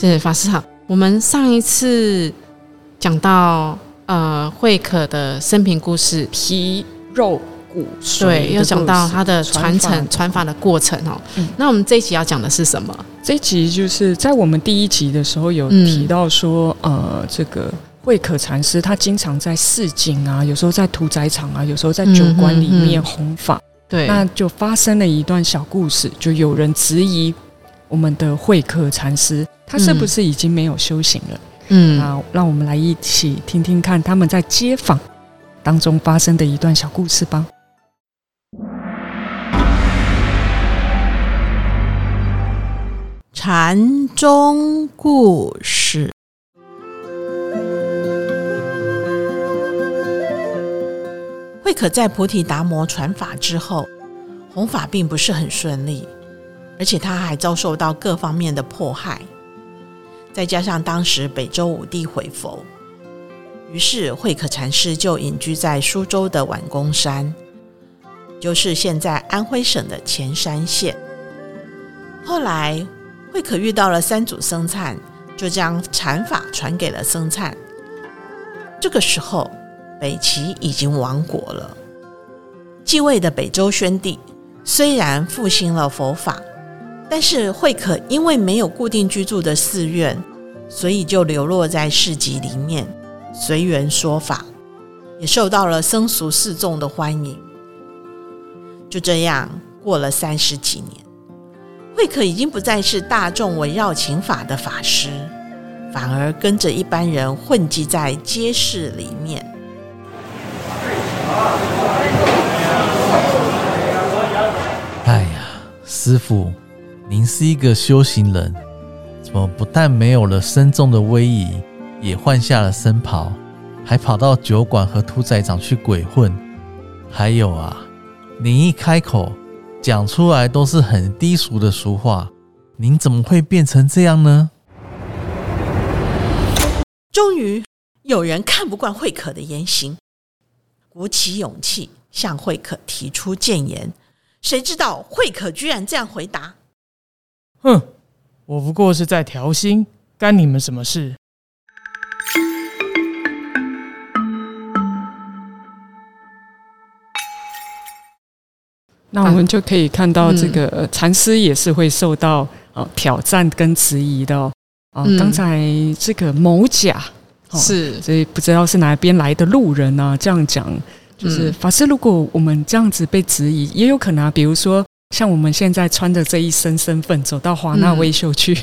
是法师好，我们上一次讲到呃慧可的生平故事，皮肉骨对，又讲到他的传承传法。的过程哦。那我们这一集要讲的是什么？这一集就是在我们第一集的时候有提到说，呃，这个慧可禅师他经常在市井啊，有时候在屠宰场啊，有时候在酒馆里面弘法。对，那就发生了一段小故事，就有人质疑我们的慧可禅师。他是不是已经没有修行了？嗯，那让我们来一起听听看他们在街访当中发生的一段小故事吧。禅宗故事：慧可在菩提达摩传法之后，弘法并不是很顺利，而且他还遭受到各方面的迫害。再加上当时北周武帝毁佛，于是慧可禅师就隐居在苏州的宛公山，就是现在安徽省的潜山县。后来慧可遇到了三祖僧璨，就将禅法传给了僧璨。这个时候，北齐已经亡国了，继位的北周宣帝虽然复兴了佛法。但是慧可因为没有固定居住的寺院，所以就流落在市集里面随缘说法，也受到了僧俗四众的欢迎。就这样过了三十几年，慧可已经不再是大众围绕请法的法师，反而跟着一般人混迹在街市里面。哎呀，师傅。您是一个修行人，怎么不但没有了身重的威仪，也换下了僧袍，还跑到酒馆和屠宰场去鬼混？还有啊，您一开口讲出来都是很低俗的俗话，您怎么会变成这样呢？终于有人看不惯慧可的言行，鼓起勇气向慧可提出谏言，谁知道慧可居然这样回答。哼，我不过是在调心，干你们什么事？那我们就可以看到，这个禅师也是会受到啊挑战跟质疑的哦。啊，刚才这个某甲是，所以不知道是哪边来的路人啊，这样讲就是法师。如果我们这样子被质疑，也有可能啊，比如说。像我们现在穿的这一身身份，走到华纳威秀去，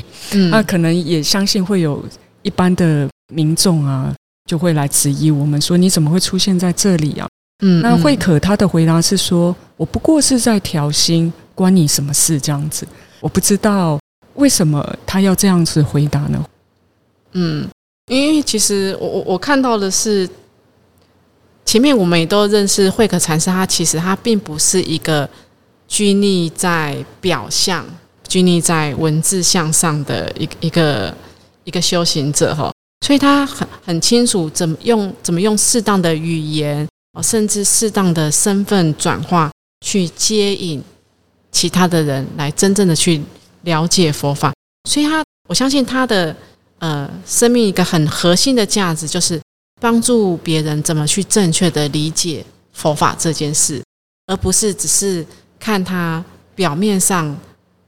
那可能也相信会有一般的民众啊，就会来质疑我们说：“你怎么会出现在这里啊？”嗯，那慧可他的回答是说：“我不过是在调心，关你什么事？”这样子，我不知道为什么他要这样子回答呢？嗯，因为其实我我我看到的是，前面我们也都认识慧可禅师，他其实他并不是一个。拘泥在表象、拘泥在文字向上的一一个一个修行者哈，所以他很很清楚怎么用怎么用适当的语言哦，甚至适当的身份转化，去接引其他的人来真正的去了解佛法。所以他我相信他的呃生命一个很核心的价值，就是帮助别人怎么去正确的理解佛法这件事，而不是只是。看他表面上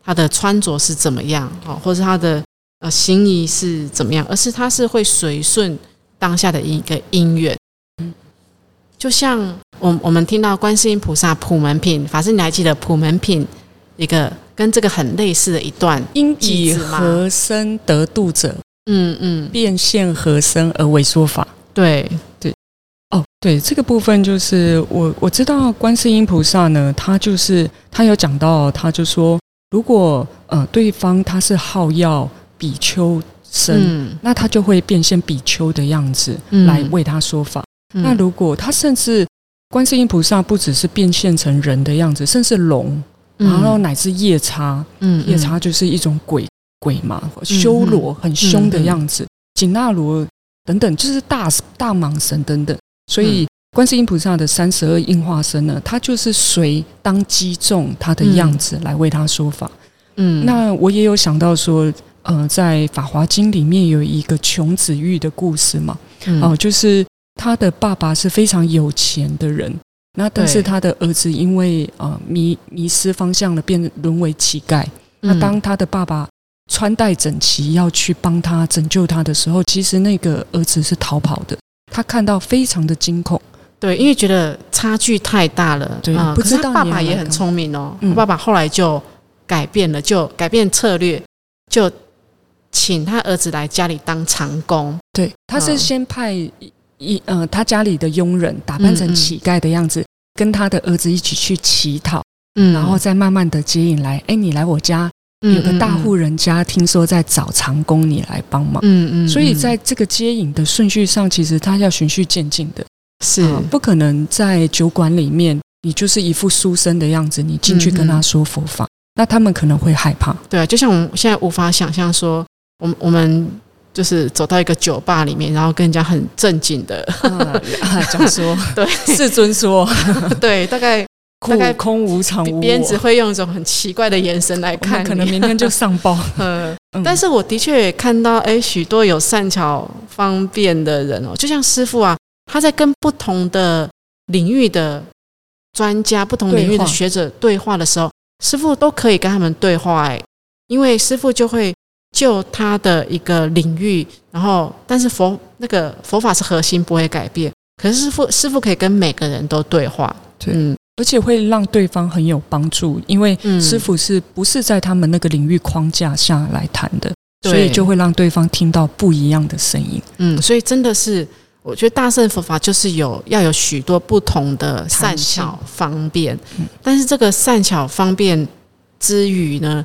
他的穿着是怎么样，哦，或者他的呃行仪是怎么样，而是他是会随顺当下的一个因缘。嗯，就像我我们听到观世音菩萨普门品，法师你还记得普门品一个跟这个很类似的一段？因以何身得度者？嗯嗯，变现何身而为说法？对对。哦，对，这个部分就是我我知道观世音菩萨呢，他就是他有讲到，他就说，如果呃对方他是好要比丘身，嗯那他就会变现比丘的样子嗯来为他说法。嗯那如果他甚至观世音菩萨不只是变现成人的样子，甚至龙，然后乃至夜叉，嗯夜叉就是一种鬼鬼嘛，修罗很凶的样子，紧那罗等等，就是大大蟒神等等。所以观世音菩萨的三十二应化身呢，他就是随当击中他的样子来为他说法。嗯那我也有想到说，呃，在《法华经》里面有一个穷子玉的故事嘛，嗯哦、就是他的爸爸是非常有钱的人，那但是他的儿子因为呃迷迷失方向了，变沦为乞丐。那嗯当他的爸爸穿戴整齐要去帮他拯救他的时候，其实那个儿子是逃跑的。他看到非常的惊恐，对，因为觉得差距太大了，对嗯不知道爸爸也很聪明哦，爸爸后来就改变了，就改变策略，就请他儿子来家里当长工，对，他是嗯先派一一呃他家里的佣人打扮成乞丐的样子，跟他的儿子一起去乞讨，嗯。然后再慢慢的接引来，哎，你来我家，有个大户，人家听说在找长工，你来帮忙。嗯嗯，所以在这个接引的顺序上，其实他要循序渐进的，是。啊不可能在酒馆里面，你就是一副书生的样子，你进去跟他说佛法，那他们可能会害怕。对啊，就像我们现在无法想象说，我们我们就是走到一个酒吧里面，然后跟人家很正经的，啊，讲说，对。世尊说，对，大概苦大概空无常无别人只，会用一种很奇怪的眼神来看你，可能明天就上报。呃，嗯。但是我的确也看到，哎，许多有善巧方便的人哦，就像师傅啊，他在跟不同的领域的专家、不同领域的学者对话的时候，师傅都可以跟他们对话，哎，因为师傅就会就他的一个领域，然后但是佛那个佛法是核心不会改变，可是师傅师傅可以跟每个人都对话，对。嗯而且会让对方很有帮助，因为嗯。师傅是不是在他们那个领域框架下来谈的，对。所以就会让对方听到不一样的声音。嗯，所以真的是，我觉得大乘佛法就是有要有许多不同的善巧方便，嗯。但是这个善巧方便之余呢，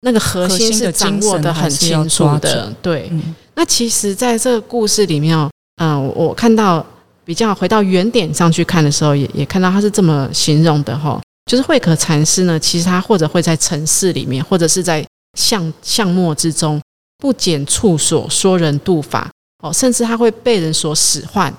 那个核心的是掌握的很清楚抓的。对，嗯，那其实在这个故事里面哦，嗯、我我看到比较回到原点上去看的时候，也也看到他是这么形容的哈、就是慧可禅师呢，其实他或者会在城市里面，或者是在巷巷陌之中，不减处所说人度法哦，甚至他会被人所使唤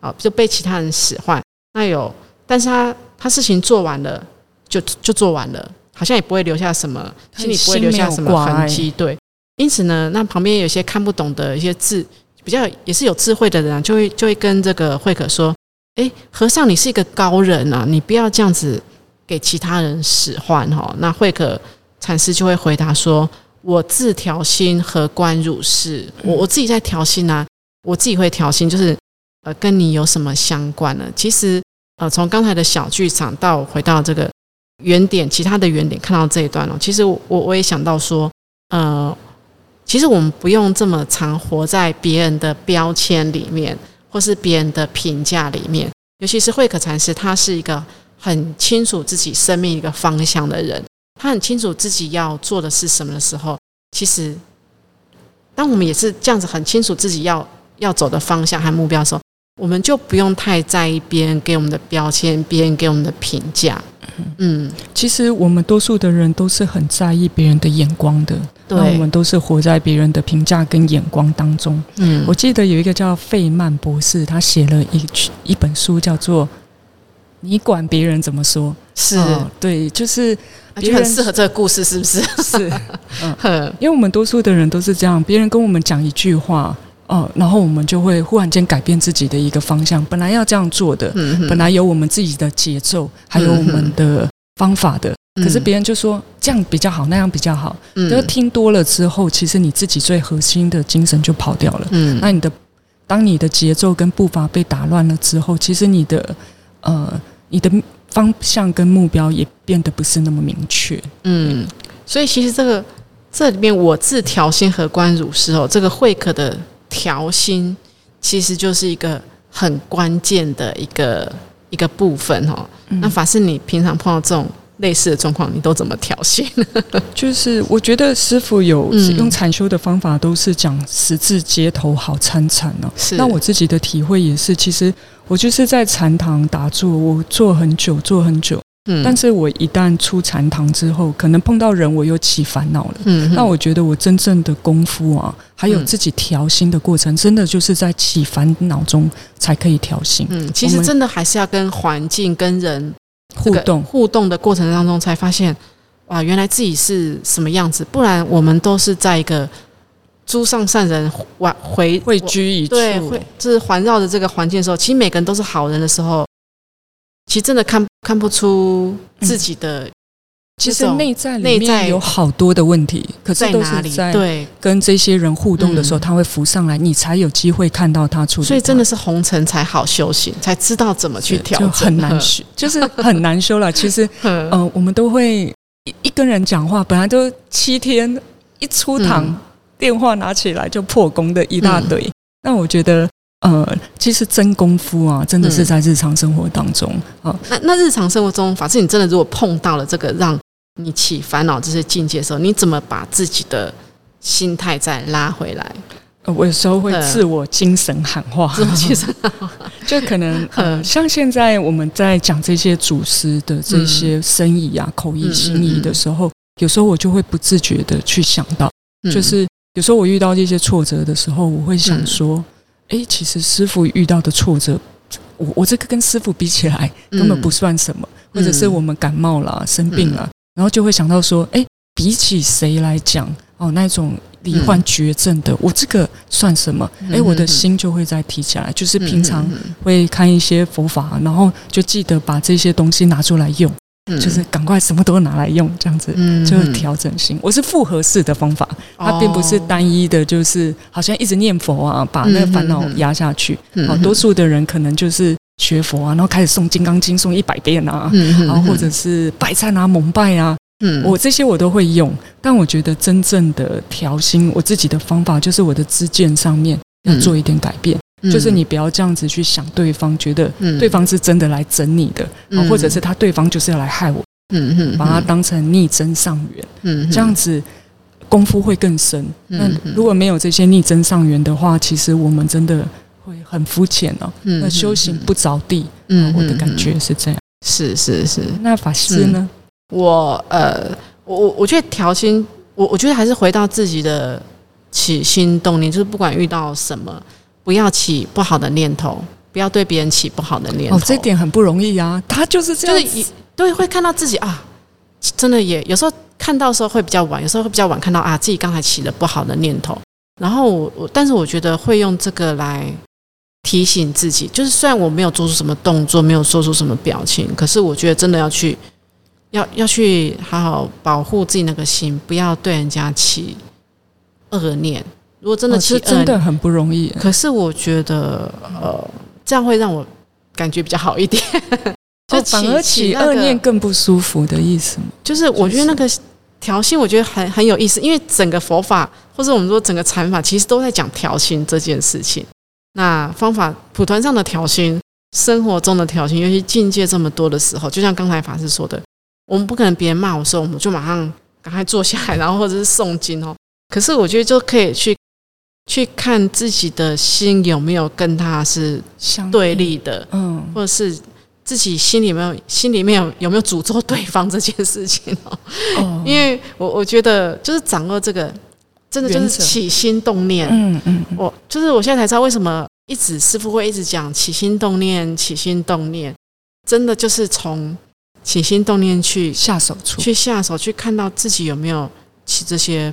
哦，就被其他人使唤。那有，但是他他事情做完了，就就做完了，好像也不会留下什么，心里不会留下什么痕迹。对，因此呢，那旁边有些看不懂的一些字，比较也是有智慧的人啊，就会就会跟这个慧可说：“哎，和尚，你是一个高人啊，你不要这样子给其他人使唤哈。”那慧可禅师就会回答说：“我自调心，何关汝事？我我自己在调心啊，我自己会调心，就是呃，跟你有什么相关呢？其实呃，从刚才的小剧场到回到这个原点，其他的原点看到这一段哦，其实我我我也想到说，呃，其实我们不用这么常活在别人的标签里面，或是别人的评价里面。尤其是慧可禅师，他是一个很清楚自己生命一个方向的人，他很清楚自己要做的是什么的时候，其实当我们也是这样子很清楚自己要要走的方向和目标的时候，我们就不用太在意别人给我们的标签，别人给我们的评价。嗯，其实我们多数的人都是很在意别人的眼光的，那我们，都是活在别人的评价跟眼光当中。嗯我记得有一个叫费曼博士，他写了一一本书，叫做《你管别人怎么说》。是，哦对，就是就很适合这个故事，是不是？是，嗯 因为我们多数的人都是这样，别人跟我们讲一句话，哦，然后我们就会忽然间改变自己的一个方向。本来要这样做的，嗯本来有我们自己的节奏，还有我们的方法的，可是别人就说这样比较好，那样比较好。嗯就是听多了之后，其实你自己最核心的精神就跑掉了。嗯那你的当你的节奏跟步伐被打乱了之后，其实你的呃你的方向跟目标也变得不是那么明确。嗯，所以其实这个这里面我自调心和关汝师哦，这个慧可的调心其实就是一个很关键的一个一个部分哦。嗯那法师，你平常碰到这种类似的状况，你都怎么调心？就是我觉得师傅有嗯用禅修的方法，都是讲十字街头好参禅哦。是那我自己的体会也是，其实我就是在禅堂打坐，我坐很久，坐很久，嗯但是我一旦出禅堂之后，可能碰到人，我又起烦恼了。嗯那我觉得我真正的功夫啊，还有嗯自己调心的过程，真的就是在起烦恼中才可以调心。嗯，其实真的还是要跟环境、跟人互动，互动的过程当中，才发现哇，原来自己是什么样子。不然我们都是在一个诸上善人环回汇聚一处，对，会就是环绕着这个环境的时候，其实每个人都是好人的时候，其实真的看看不出自己的其实内在里内在面有好多的问题，可是都在哪里。是在对，跟这些人互动的时候，嗯他会浮上来，你才有机会看到他处理它。所以真的是红尘才好修行，才知道怎么去调就整，很难修，就是很难修了。其实，嗯呃，我们都会一一跟人讲话，本来都七天，一出堂、嗯电话拿起来就破功的一大堆。那我觉得，呃，其实真功夫啊，真的是嗯在日常生活当中啊。那那日常生活中，法师，你真的如果碰到了这个让你起烦恼这些境界的时候，你怎么把自己的心态再拉回来？呃我有时候会嗯自我精神喊话，自我其实 就可能 呃，嗯。像现在我们在讲这些祖师的这些生意啊、口译、嗯心意的时候，有时候我就会不自觉的去想到，嗯。就是有时候我遇到这些挫折的时候，我会想说，诶，其实师傅遇到的挫折，我我这个跟师傅比起来根本不算什么，嗯。或者是我们感冒了、生病了，然后就会想到说，诶，比起谁来讲，哦，那种罹患绝症的，我这个算什么？诶，我的心就会再提起来，就是平常嗯。会看一些佛法，然后就记得把这些东西拿出来用，嗯就是赶快什么都拿来用，这样子。嗯就是调整心，我是复合式的方法，它并不是单一的，就是好像一直念佛啊，把那个烦恼压下去。嗯好，多数的人可能就是学佛啊，然后开始诵《金刚经》诵一百遍啊，嗯然后或者是拜忏啊、蒙拜啊，嗯我这些我都会用。但我觉得真正的调心，我自己的方法就是我的知见上面要做一点改变，就是你不要这样子去想对方，觉得嗯对方是真的来整你的，或者是他对方就是要来害我，嗯嗯把它当成逆增上缘。嗯这样子功夫会更深。那如果没有这些逆增上缘的话，其实我们真的会很肤浅哦。嗯那修行不着地，嗯我的感觉是这样。是是是，那法师呢？我呃，我我我觉得调心，我我觉得还是回到自己的起心动念，就是不管遇到什么，不要起不好的念头，不要对别人起不好的念头。哦，这点很不容易啊。他就是这样，就是一对会看到自己啊，真的也有时候看到的时候会比较晚，有时候会比较晚看到啊自己刚才起了不好的念头，然后我我但是我觉得会用这个来提醒自己，就是虽然我没有做出什么动作，没有说出什么表情，可是我觉得真的要去要要去好好保护自己那个心，不要对人家起恶念。如果真的哦这起恶念，真的很不容易。可是我觉得呃，这样会让我感觉比较好一点。就哦，反而起恶念，更不舒服的意思吗？就是我觉得那个调心，我觉得很很有意思，因为整个佛法或者我们说整个禅法，其实都在讲调心这件事情。那方法普团上的调心，生活中的调心，尤其境界这么多的时候，就像刚才法师说的，我们不可能别人骂我说，我们就马上赶快坐下来，然后或者是诵经哦。可是我觉得就可以去去看自己的心有没有跟他是相对，立的，嗯，或者是自己心里面有心里面有有没有诅咒对方这件事情哦。哦，因为我我觉得就是掌握这个，真的就是起心动念。嗯嗯，嗯。我就是我现在才知道为什么一直师傅会一直讲起心动念，起心动念，真的就是从起心动念去下手处，去下手，去看到自己有没有起这些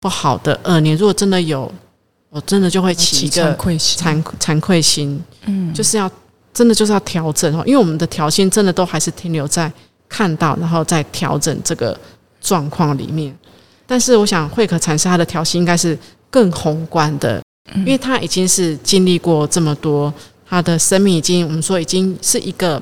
不好的恶念。如果真的有，我真的就会起一个愧心，惭惭愧心，嗯，就是要真的就是要调整哦，因为我们的调心真的都还是停留在看到，然后再调整这个状况里面。但是我想慧可禅师他的调心应该是更宏观的，嗯因为他已经是经历过这么多，他的生命已经我们说已经是一个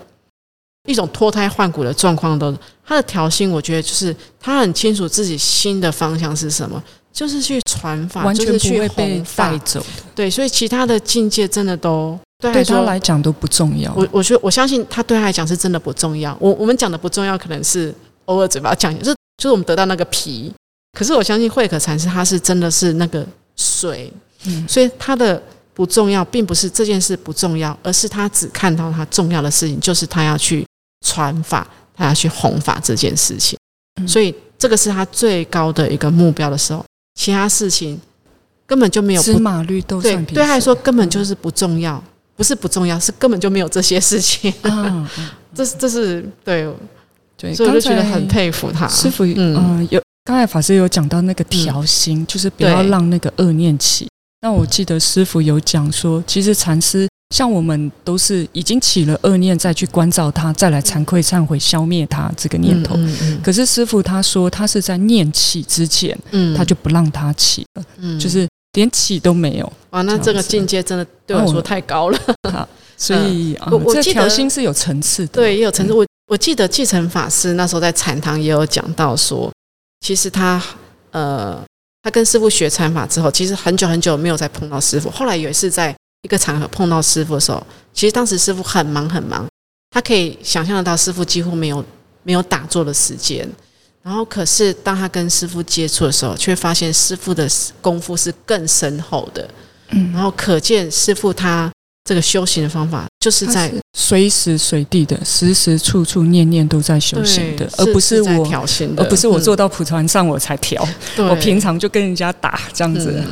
一种脱胎换骨的状况的。他的调心，我觉得就是他很清楚自己心的方向是什么，就是去传法，完全不就是去会被带走的，对，所以其他的境界真的都对对他来讲都不重要。我我觉得我相信他对他来讲是真的不重要。我我们讲的不重要，可能是偶尔嘴巴讲，就是就是我们得到那个皮。可是我相信慧可禅师他是真的是那个水，嗯所以他的不重要，并不是这件事不重要，而是他只看到他重要的事情，就是他要去传法，他要去弘法这件事情。嗯所以这个是他最高的一个目标的时候，其他事情根本就没有芝麻绿豆对对他来说根本就是不重要，不是不重要，是根本就没有这些事情。这是这是对，对，所以我就觉得很佩服他。师傅，嗯嗯、有刚才法师有讲到那个调心，就是不要让那个恶念起。那我记得师傅有讲说，其实禅师像我们都是已经起了恶念，再去关照他，再来惭愧忏悔，消灭他这个念头。嗯嗯可是师傅他说，他是在念起之前，嗯他就不让他起了，嗯就是连起都没有。哇，那这个境界真的对我来说太高了。所以啊、我我记得调心是有层次的。对，也有层次。我我记得继承法师那时候在禅堂也有讲到说，其实他呃，他跟师傅学禅法之后，其实很久很久没有再碰到师傅。后来有一次在一个场合碰到师傅的时候，其实当时师傅很忙很忙，他可以想象得到师傅几乎没有没有打坐的时间。然后，可是当他跟师傅接触的时候，却发现师傅的功夫是更深厚的。嗯然后可见师傅他这个修行的方法，就是在是随时随地的，时时处处念念都在修行的，而不是在我，调心的，而不是我嗯坐到蒲团上我才调，对我平常就跟人家打这样子。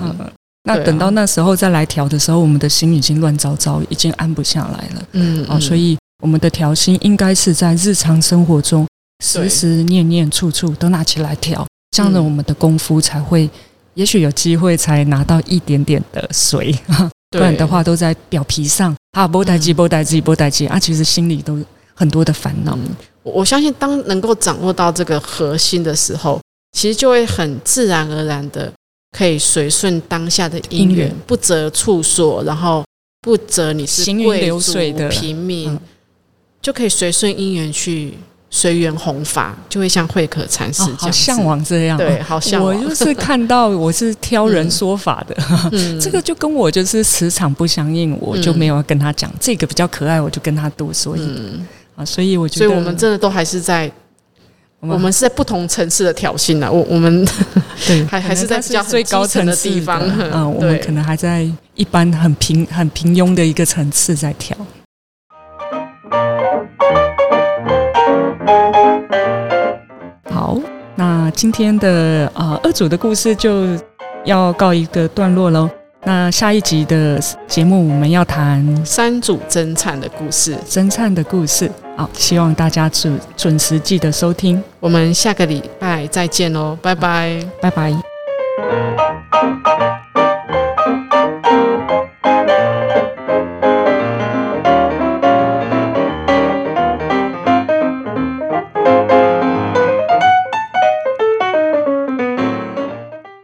那等到那时候再来调的时候，我们的心已经乱糟糟，已经安不下来了。嗯哦，所以我们的调心应该是在日常生活中时对。时念念处处都拿起来调，这样的嗯我们的功夫才会，也许有机会才拿到一点点的水，不然的话都在表皮上啊，波代机波代机波代机啊，其实心里都很多的烦恼。我相信，当能够掌握到这个核心的时候，其实就会很自然而然的可以随顺当下的因缘，不择处所，然后不择你是贵族流水的。平民，嗯。就可以随顺因缘去随缘弘法，就会像慧可禅师这哦样、好向，往这样、对，好向往。我就是看到我是 挑人说法的，嗯。这个就跟我就是磁场不相应，我就没有跟他讲、这个比较可爱，我就跟他多说一点、嗯，啊。所以我觉得，所以我们真的都还是在，我我们是在不同层次的挑衅呢。我我们对 还还是在比较最高层的地方嗯，我们可能还在一般很平很平庸的一个层次在挑。好，那今天的啊、呃二组的故事就要告一个段落喽。那下一集的节目我们要谈三组真忏的故事。侦探的故事，好希望大家准准时记得收听。我们下个礼拜再见哦拜拜。拜拜。